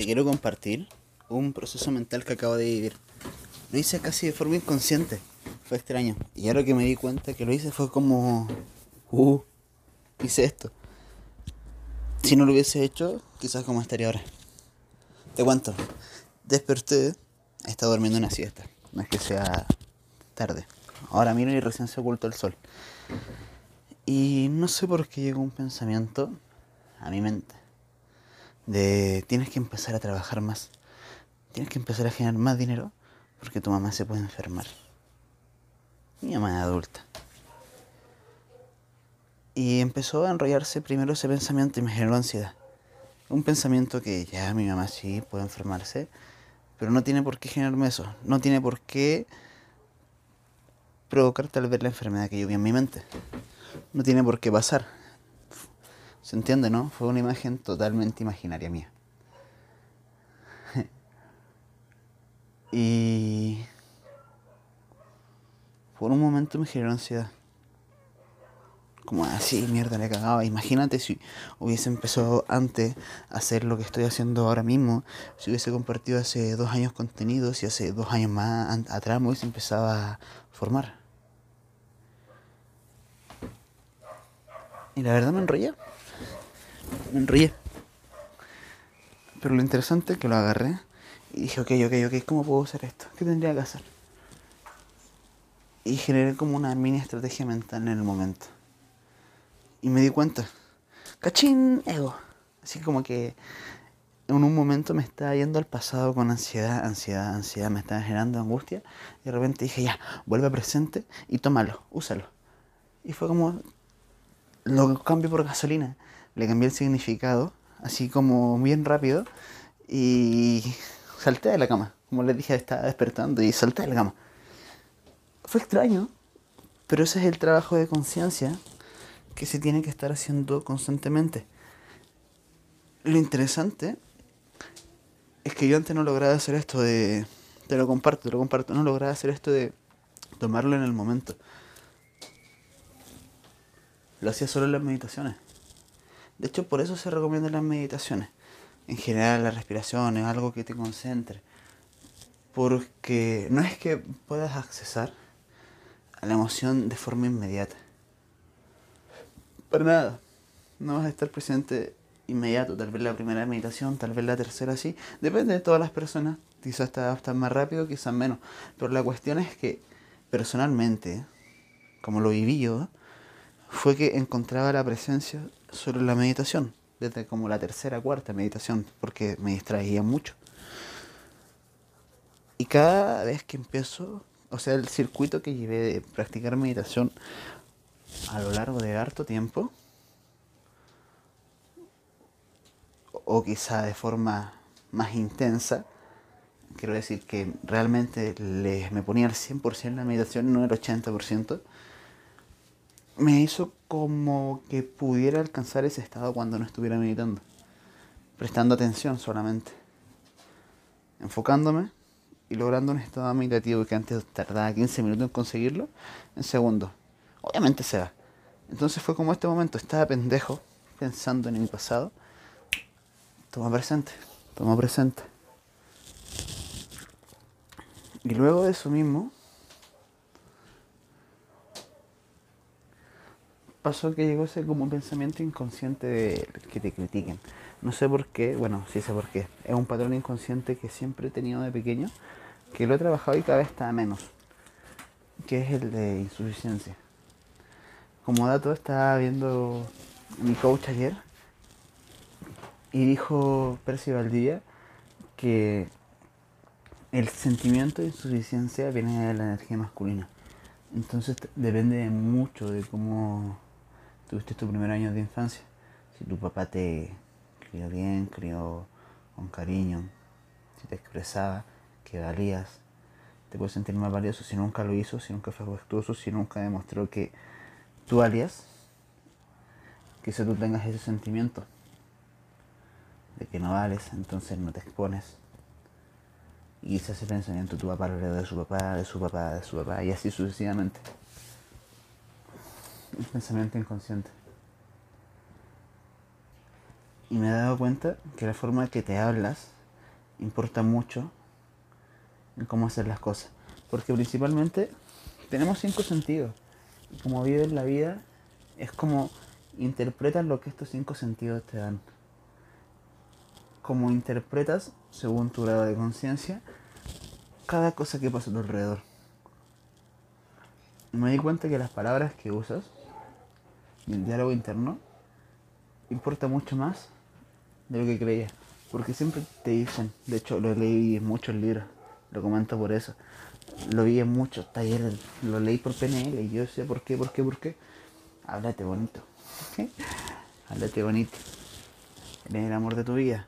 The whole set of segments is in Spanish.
te quiero compartir un proceso mental que acabo de vivir. Lo hice casi de forma inconsciente. Fue extraño. Y ahora que me di cuenta que lo hice fue como... Uh, hice esto. Si no lo hubiese hecho, quizás como estaría ahora. Te cuento. Desperté. He estado durmiendo una siesta. No es que sea tarde. Ahora miro y recién se ocultó el sol. Y no sé por qué llegó un pensamiento a mi mente de tienes que empezar a trabajar más, tienes que empezar a generar más dinero porque tu mamá se puede enfermar. Mi mamá es adulta. Y empezó a enrollarse primero ese pensamiento y me generó ansiedad. Un pensamiento que ya mi mamá sí puede enfermarse, pero no tiene por qué generarme eso. No tiene por qué provocar tal vez la enfermedad que yo vi en mi mente. No tiene por qué pasar. ¿Se entiende, no? Fue una imagen totalmente imaginaria mía. y por un momento me generó ansiedad. Como así, mierda, le cagaba. Imagínate si hubiese empezado antes a hacer lo que estoy haciendo ahora mismo, si hubiese compartido hace dos años contenidos y hace dos años más atrás me hubiese empezado a formar. Y la verdad me enrollé enrollé. Pero lo interesante es que lo agarré y dije, ok, ok, ok, ¿cómo puedo hacer esto? ¿Qué tendría que hacer? Y generé como una mini estrategia mental en el momento. Y me di cuenta, cachín, ego. Así como que en un momento me estaba yendo al pasado con ansiedad, ansiedad, ansiedad, me estaba generando angustia. Y de repente dije, ya, vuelve a presente y tómalo, úsalo. Y fue como, lo cambio por gasolina le cambié el significado, así como bien rápido, y salté de la cama. Como les dije, estaba despertando y salté de la cama. Fue extraño, pero ese es el trabajo de conciencia que se tiene que estar haciendo constantemente. Lo interesante es que yo antes no lograba hacer esto de... Te lo comparto, te lo comparto. No lograba hacer esto de tomarlo en el momento. Lo hacía solo en las meditaciones. De hecho, por eso se recomiendan las meditaciones. En general, la respiración es algo que te concentre. Porque no es que puedas accesar a la emoción de forma inmediata. Para nada. No vas a estar presente inmediato. Tal vez la primera meditación, tal vez la tercera sí. Depende de todas las personas. Quizás te adaptas más rápido, quizás menos. Pero la cuestión es que, personalmente, como lo viví yo, fue que encontraba la presencia sobre la meditación, desde como la tercera, cuarta meditación, porque me distraía mucho. Y cada vez que empiezo, o sea, el circuito que llevé de practicar meditación a lo largo de harto tiempo, o quizá de forma más intensa, quiero decir que realmente le, me ponía al 100% en la meditación, no el 80%, me hizo como que pudiera alcanzar ese estado cuando no estuviera meditando, prestando atención solamente, enfocándome y logrando un estado meditativo que antes tardaba 15 minutos en conseguirlo, en segundos. Obviamente se va. Entonces fue como este momento, estaba pendejo pensando en mi pasado. Toma presente, toma presente. Y luego de eso mismo, pasó que llegó ese como pensamiento inconsciente de que te critiquen. No sé por qué, bueno, sí sé por qué. Es un patrón inconsciente que siempre he tenido de pequeño, que lo he trabajado y cada vez está menos, que es el de insuficiencia. Como dato, estaba viendo mi coach ayer y dijo Percy Valdivia que el sentimiento de insuficiencia viene de la energía masculina. Entonces depende mucho de cómo tuviste tu primer año de infancia. Si tu papá te crió bien, crió con cariño, si te expresaba que valías, te puedes sentir más valioso si nunca lo hizo, si nunca fue respetuoso, si nunca demostró que tú valías, quizá tú tengas ese sentimiento de que no vales, entonces no te expones. Y ese pensamiento tu papá lo de su papá, de su papá, de su papá, y así sucesivamente un pensamiento inconsciente. Y me he dado cuenta que la forma que te hablas importa mucho en cómo hacer las cosas. Porque principalmente tenemos cinco sentidos. Y como vives la vida, es como interpretas lo que estos cinco sentidos te dan. Como interpretas, según tu grado de conciencia, cada cosa que pasa a tu alrededor. Me di cuenta que las palabras que usas el diálogo interno importa mucho más de lo que creía. Porque siempre te dicen, de hecho lo leí en muchos libros, lo comento por eso. Lo vi en muchos talleres, lo leí por PNL y yo sé por qué, por qué, por qué. Háblate bonito. Háblate bonito. Eres el amor de tu vida.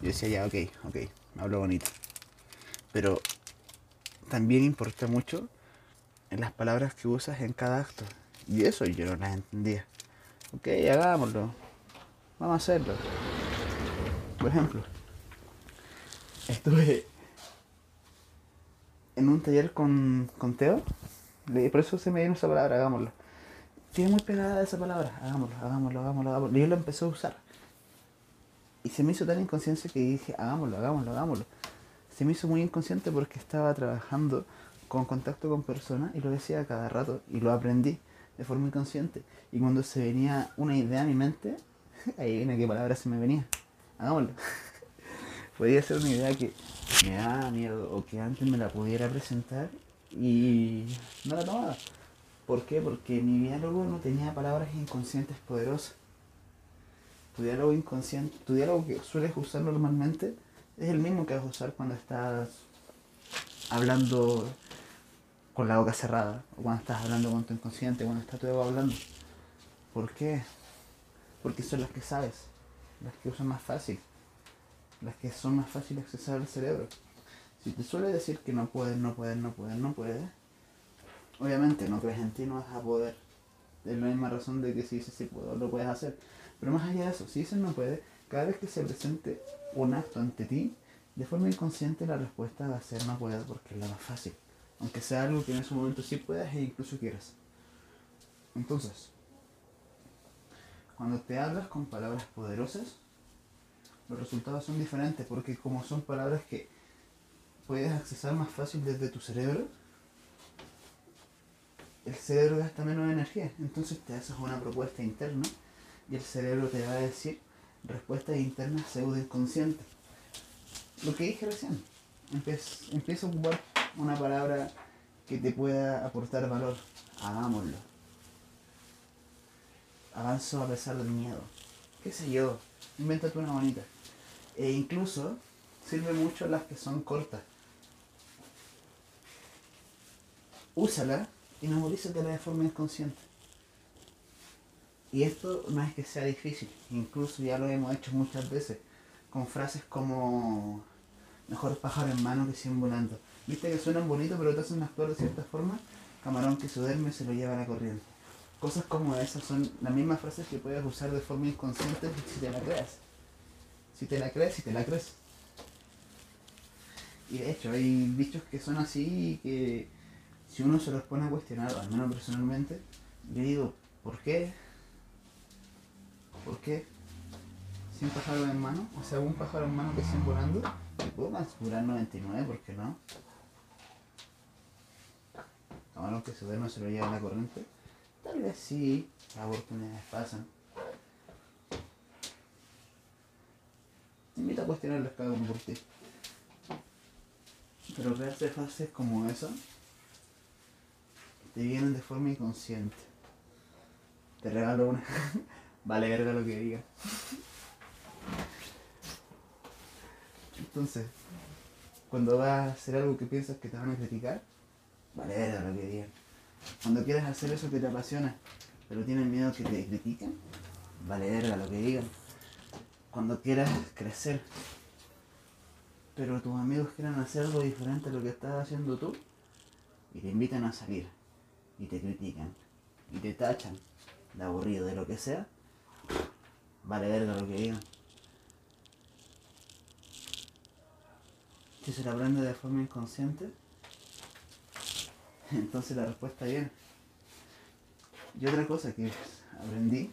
Yo decía, ya, ok, ok, hablo bonito. Pero también importa mucho en las palabras que usas en cada acto. Y eso yo no las entendía. Ok, hagámoslo. Vamos a hacerlo. Por ejemplo, estuve en un taller con, con Teo. Por eso se me dio esa palabra, hagámoslo. Tiene muy pegada esa palabra, hagámoslo, hagámoslo, hagámoslo, hagámoslo. Y yo lo empecé a usar. Y se me hizo tan inconsciente que dije, hagámoslo, hagámoslo, hagámoslo. Se me hizo muy inconsciente porque estaba trabajando con contacto con personas y lo decía cada rato y lo aprendí de forma inconsciente. Y cuando se venía una idea a mi mente, ahí viene qué palabra se me venía. Hagámoslo. Podía ser una idea que me daba miedo o que antes me la pudiera presentar y no la tomaba. ¿Por qué? Porque mi diálogo no tenía palabras inconscientes poderosas. Tu diálogo inconsciente, tu diálogo que sueles usar normalmente es el mismo que vas a usar cuando estás hablando con la boca cerrada, o cuando estás hablando con tu inconsciente, cuando está tu hablando. ¿Por qué? Porque son las que sabes, las que usan más fácil, las que son más fáciles de accesar al cerebro. Si te suele decir que no puedes, no puedes, no puedes, no puedes, obviamente no crees en ti, no vas a poder. Es la misma razón de que si dices sí puedo, lo puedes hacer. Pero más allá de eso, si dices no puedes, cada vez que se presente un acto ante ti, de forma inconsciente la respuesta va a ser no puedo porque es la más fácil. Aunque sea algo que en ese momento sí puedas e incluso quieras. Entonces, cuando te hablas con palabras poderosas, los resultados son diferentes porque como son palabras que puedes accesar más fácil desde tu cerebro, el cerebro gasta menos energía. Entonces te haces una propuesta interna y el cerebro te va a decir respuestas internas pseudo inconscientes. Lo que dije recién, empieza a ocupar una palabra que te pueda aportar valor. Hagámoslo. Avanzo a pesar del miedo. ¿Qué sé yo? Invéntate una bonita. E incluso sirve mucho las que son cortas. Úsala y memorízatela de forma inconsciente. Y esto no es que sea difícil, incluso ya lo hemos hecho muchas veces, con frases como mejor pájaro en mano que 100 volando. Viste que suenan bonitos pero te hacen actuar de cierta forma, camarón que se duerme se lo lleva a la corriente. Cosas como esas son las mismas frases que puedes usar de forma inconsciente si te la creas. Si te la crees, si te la crees. Y de hecho, hay dichos que son así que si uno se los pone a cuestionar, al menos personalmente, yo digo, ¿por qué? ¿Por qué? Sin pájaro en mano, o sea, un pájaro en mano que estén volando, y puedo asegurar 99, ¿por qué no? Camarón que se duerme se lo lleva a la corriente. Tal vez sí, las oportunidades pasan. Te invito a cuestionar las cago por ti. Pero crearse frases como eso te vienen de forma inconsciente. Te regalo una. vale verga lo que diga. Entonces, cuando vas a hacer algo que piensas que te van a criticar, vale verga lo que digan. Cuando quieres hacer eso que te apasiona, pero tienes miedo que te critiquen, vale verga lo que digan. Cuando quieras crecer, pero tus amigos quieran hacer algo diferente a lo que estás haciendo tú, y te invitan a salir, y te critican, y te tachan de aburrido, de lo que sea, vale verga lo que digan. Si se lo aprende de forma inconsciente, entonces la respuesta viene. Y otra cosa que aprendí,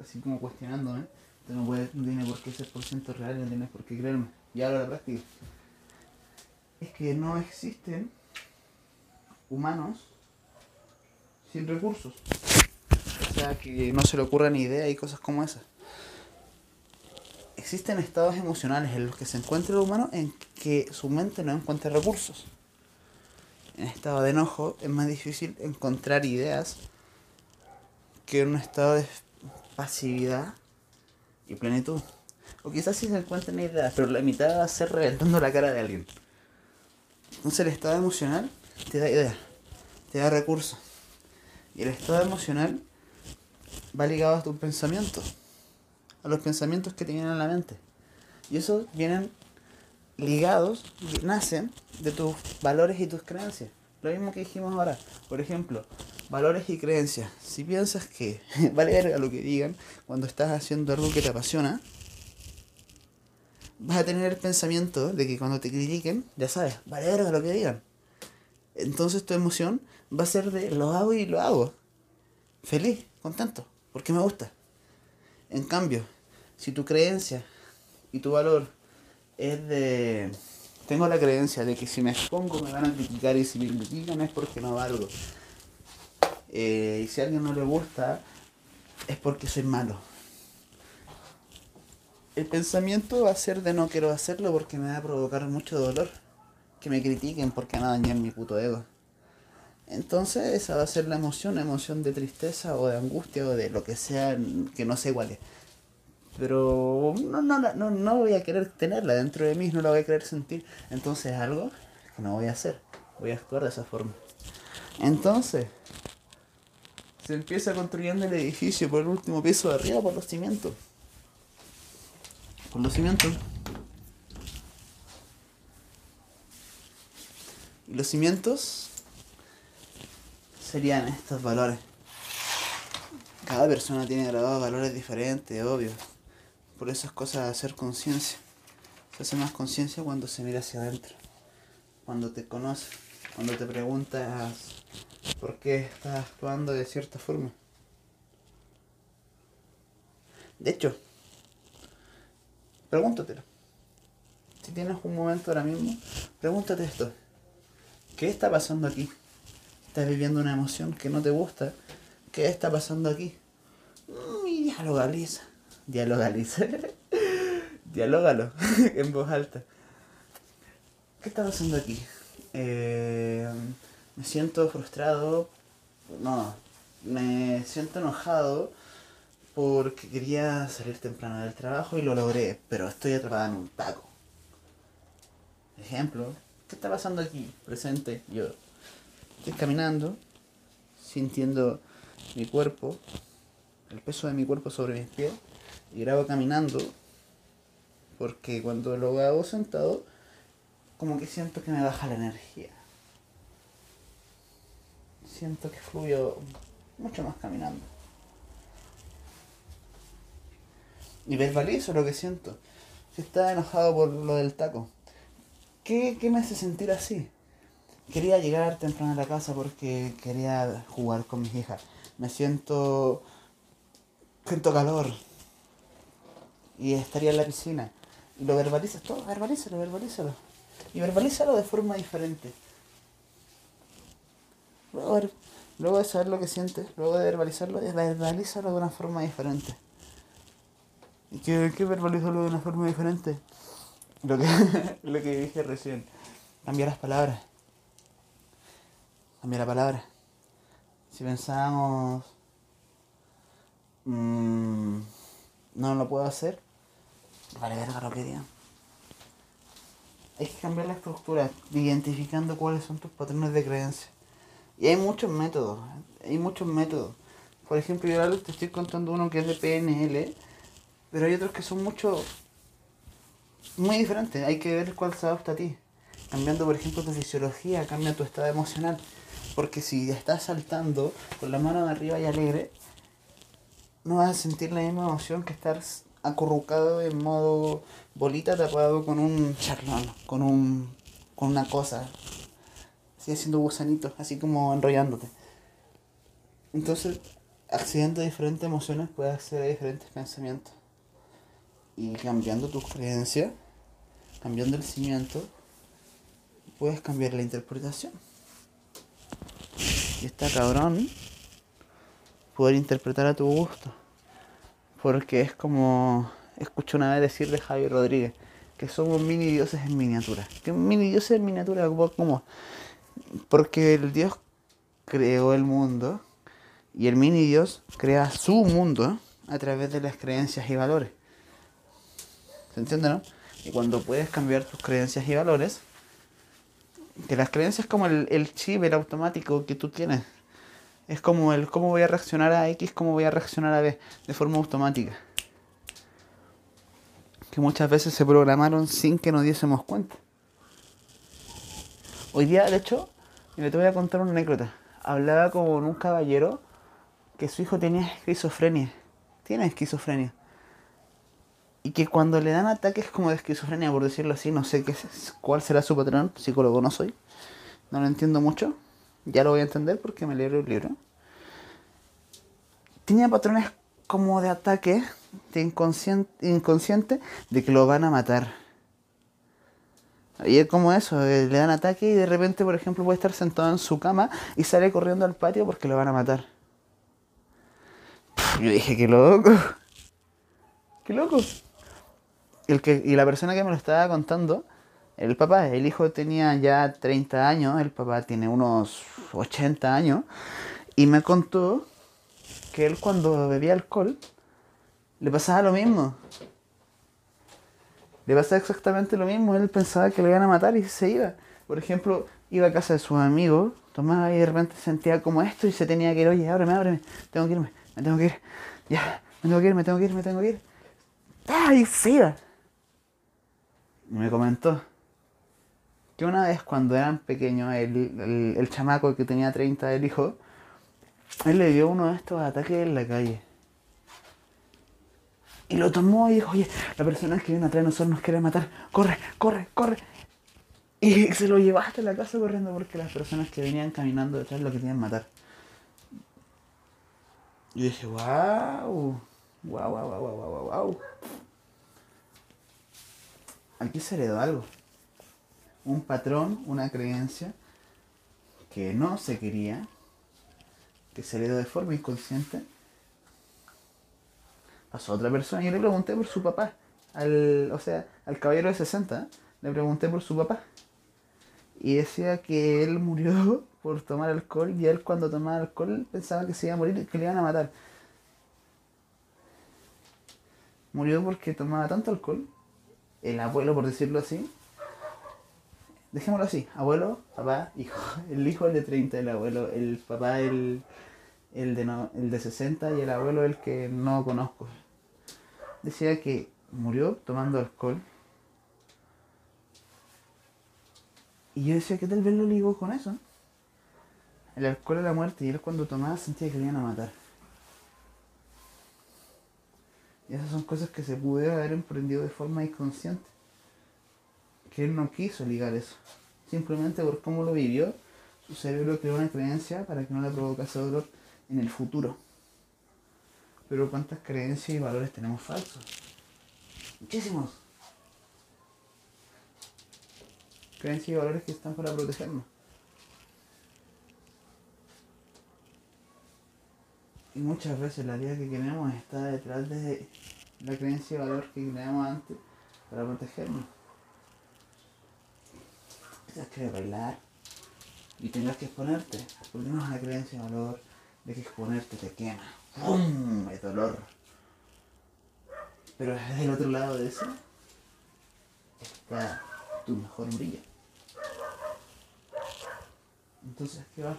así como cuestionándome, Esto no, puede, no tiene por qué ser por ciento real, no tienes por qué creerme. Ya a la práctica. Es que no existen humanos sin recursos. O sea, que no se le ocurran ideas y cosas como esas. Existen estados emocionales en los que se encuentra el humano en que su mente no encuentra recursos. En estado de enojo es más difícil encontrar ideas que en un estado de pasividad y plenitud. O quizás sí se encuentren ideas, pero la mitad va a ser reventando la cara de alguien. Entonces el estado emocional te da ideas, te da recursos. Y el estado emocional va ligado a tus pensamientos, a los pensamientos que te vienen a la mente. Y esos vienen ligados, nacen de tus valores y tus creencias. Lo mismo que dijimos ahora. Por ejemplo, valores y creencias. Si piensas que vale verga lo que digan cuando estás haciendo algo que te apasiona, vas a tener el pensamiento de que cuando te critiquen, ya sabes, vale verga lo que digan. Entonces tu emoción va a ser de lo hago y lo hago. Feliz, contento, porque me gusta. En cambio, si tu creencia y tu valor es de... Tengo la creencia de que si me expongo me van a criticar y si me critican es porque no valgo. Eh, y si a alguien no le gusta es porque soy malo. El pensamiento va a ser de no quiero hacerlo porque me va a provocar mucho dolor. Que me critiquen porque van a dañar mi puto ego. Entonces esa va a ser la emoción, emoción de tristeza o de angustia o de lo que sea que no sé cuál es. Pero no, no, no, no voy a querer tenerla dentro de mí, no la voy a querer sentir. Entonces algo que no voy a hacer. Voy a actuar de esa forma. Entonces, se empieza construyendo el edificio por el último piso de arriba por los cimientos. Por los cimientos. Y los cimientos serían estos valores. Cada persona tiene grabados valores diferentes, obvio. Por eso es cosa de hacer conciencia. Se hace más conciencia cuando se mira hacia adentro. Cuando te conoces. Cuando te preguntas por qué estás actuando de cierta forma. De hecho, pregúntatelo. Si tienes un momento ahora mismo, pregúntate esto. ¿Qué está pasando aquí? ¿Estás viviendo una emoción que no te gusta? ¿Qué está pasando aquí? Mm, y dialogaliza dialogaliza. Dialógalo en voz alta. ¿Qué está pasando aquí? Eh, me siento frustrado. No, me siento enojado porque quería salir temprano del trabajo y lo logré, pero estoy atrapada en un taco. Ejemplo, ¿qué está pasando aquí? Presente, yo estoy caminando, sintiendo mi cuerpo, el peso de mi cuerpo sobre mis pies y grabo caminando porque cuando lo hago sentado como que siento que me baja la energía. Siento que fluyo mucho más caminando. Y verbalizo lo que siento. Si estaba enojado por lo del taco. ¿Qué, ¿qué me hace sentir así? quería llegar temprano a la casa porque quería jugar con mis hijas. Me siento siento calor y estaría en la piscina. Y lo verbalizas todo, verbalízalo, verbalízalo. Y verbalízalo de forma diferente. Luego, luego de saber lo que sientes, luego de verbalizarlo, verbalízalo de una forma diferente. ¿Y qué, qué verbalizarlo de una forma diferente? Lo que, lo que dije recién. Cambiar las palabras. Cambiar la palabra. Si pensábamos... Mmm, no lo puedo hacer Vale, verga lo que digan. Hay que cambiar la estructura, identificando cuáles son tus patrones de creencia. Y hay muchos métodos, hay muchos métodos. Por ejemplo, yo ahora te estoy contando uno que es de PNL, pero hay otros que son mucho, muy diferentes. Hay que ver cuál se adapta a ti. Cambiando, por ejemplo, tu fisiología, cambia tu estado emocional. Porque si estás saltando con la mano de arriba y alegre, no vas a sentir la misma emoción que estar acurrucado en modo bolita tapado con un charlón, con un con una cosa, así haciendo gusanitos, así como enrollándote. Entonces, accediendo a diferentes emociones puede acceder a diferentes pensamientos. Y cambiando tus creencias, cambiando el cimiento, puedes cambiar la interpretación. Y está cabrón poder interpretar a tu gusto. Porque es como escuché una vez decir de Javier Rodríguez, que somos mini dioses en miniatura. Que mini dioses en miniatura, como porque el Dios creó el mundo y el mini Dios crea su mundo a través de las creencias y valores. ¿Se entiende, no? Y cuando puedes cambiar tus creencias y valores, que las creencias como el, el chip, el automático que tú tienes. Es como el cómo voy a reaccionar a X, cómo voy a reaccionar a B, de forma automática. Que muchas veces se programaron sin que nos diésemos cuenta. Hoy día, de hecho, te voy a contar una anécdota. Hablaba con un caballero que su hijo tenía esquizofrenia. Tiene esquizofrenia. Y que cuando le dan ataques como de esquizofrenia, por decirlo así, no sé qué es, cuál será su patrón, psicólogo no soy. No lo entiendo mucho. Ya lo voy a entender porque me leí el libro. Tenía patrones como de ataque de inconsciente, inconsciente de que lo van a matar. Y es como eso, eh, le dan ataque y de repente, por ejemplo, puede estar sentado en su cama y sale corriendo al patio porque lo van a matar. Yo dije, qué loco. Qué loco. El que, y la persona que me lo estaba contando, el papá, el hijo tenía ya 30 años, el papá tiene unos 80 años, y me contó que él cuando bebía alcohol le pasaba lo mismo. Le pasaba exactamente lo mismo, él pensaba que lo iban a matar y se iba. Por ejemplo, iba a casa de sus amigos, tomaba y de repente sentía como esto y se tenía que ir, oye, ábreme, ábreme, tengo que irme, me tengo que ir, ya, me tengo que ir, me tengo que ir, me tengo que ir. ¡Ay, se iba! Y me comentó que una vez cuando eran pequeños, el, el, chamaco que tenía 30, el hijo, él le dio uno de estos ataques en la calle. Y lo tomó y dijo, oye, la persona que viene atrás de nosotros nos quiere matar. Corre, corre, corre. Y se lo llevaste a la casa corriendo porque las personas que venían caminando detrás lo querían matar. Y dije, wow, wow, wow, wow, wow, wow, wow. Aquí se heredó algo. Un patrón, una creencia que no se quería, que se heredó de forma inconsciente pasó otra persona. Y yo le pregunté por su papá. Al, o sea, al caballero de 60, le pregunté por su papá. Y decía que él murió por tomar alcohol y él cuando tomaba alcohol pensaba que se iba a morir, que le iban a matar. Murió porque tomaba tanto alcohol. El abuelo, por decirlo así. Dejémoslo así. Abuelo, papá, hijo. El hijo el de 30, el abuelo. El papá el, el, de, no, el de 60 y el abuelo el que no conozco decía que murió tomando alcohol. Y yo decía que tal vez lo ligó con eso. El alcohol a la muerte y él cuando tomaba sentía que le iban a matar. Y esas son cosas que se pudo haber emprendido de forma inconsciente. Que él no quiso ligar eso. Simplemente por cómo lo vivió, su cerebro creó una creencia para que no le provocase dolor en el futuro. Pero ¿cuántas creencias y valores tenemos falsos? Muchísimos. Creencias y valores que están para protegernos. Y muchas veces la vida que queremos está detrás de la creencia y valor que creamos antes para protegernos. Quizás que bailar y tengas que exponerte, porque no es una creencia y valor de que exponerte te quema. ¡Bum! ¡Hay dolor. Pero del otro lado de eso está tu mejor brillo. Entonces, ¿qué va?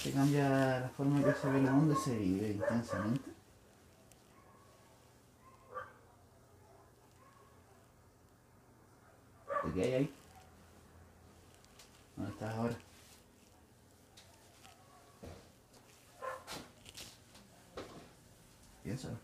Se cambia la forma que se ve y se vive intensamente. ¿Qué hay ahí? ¿Dónde estás ahora? Piénsalo.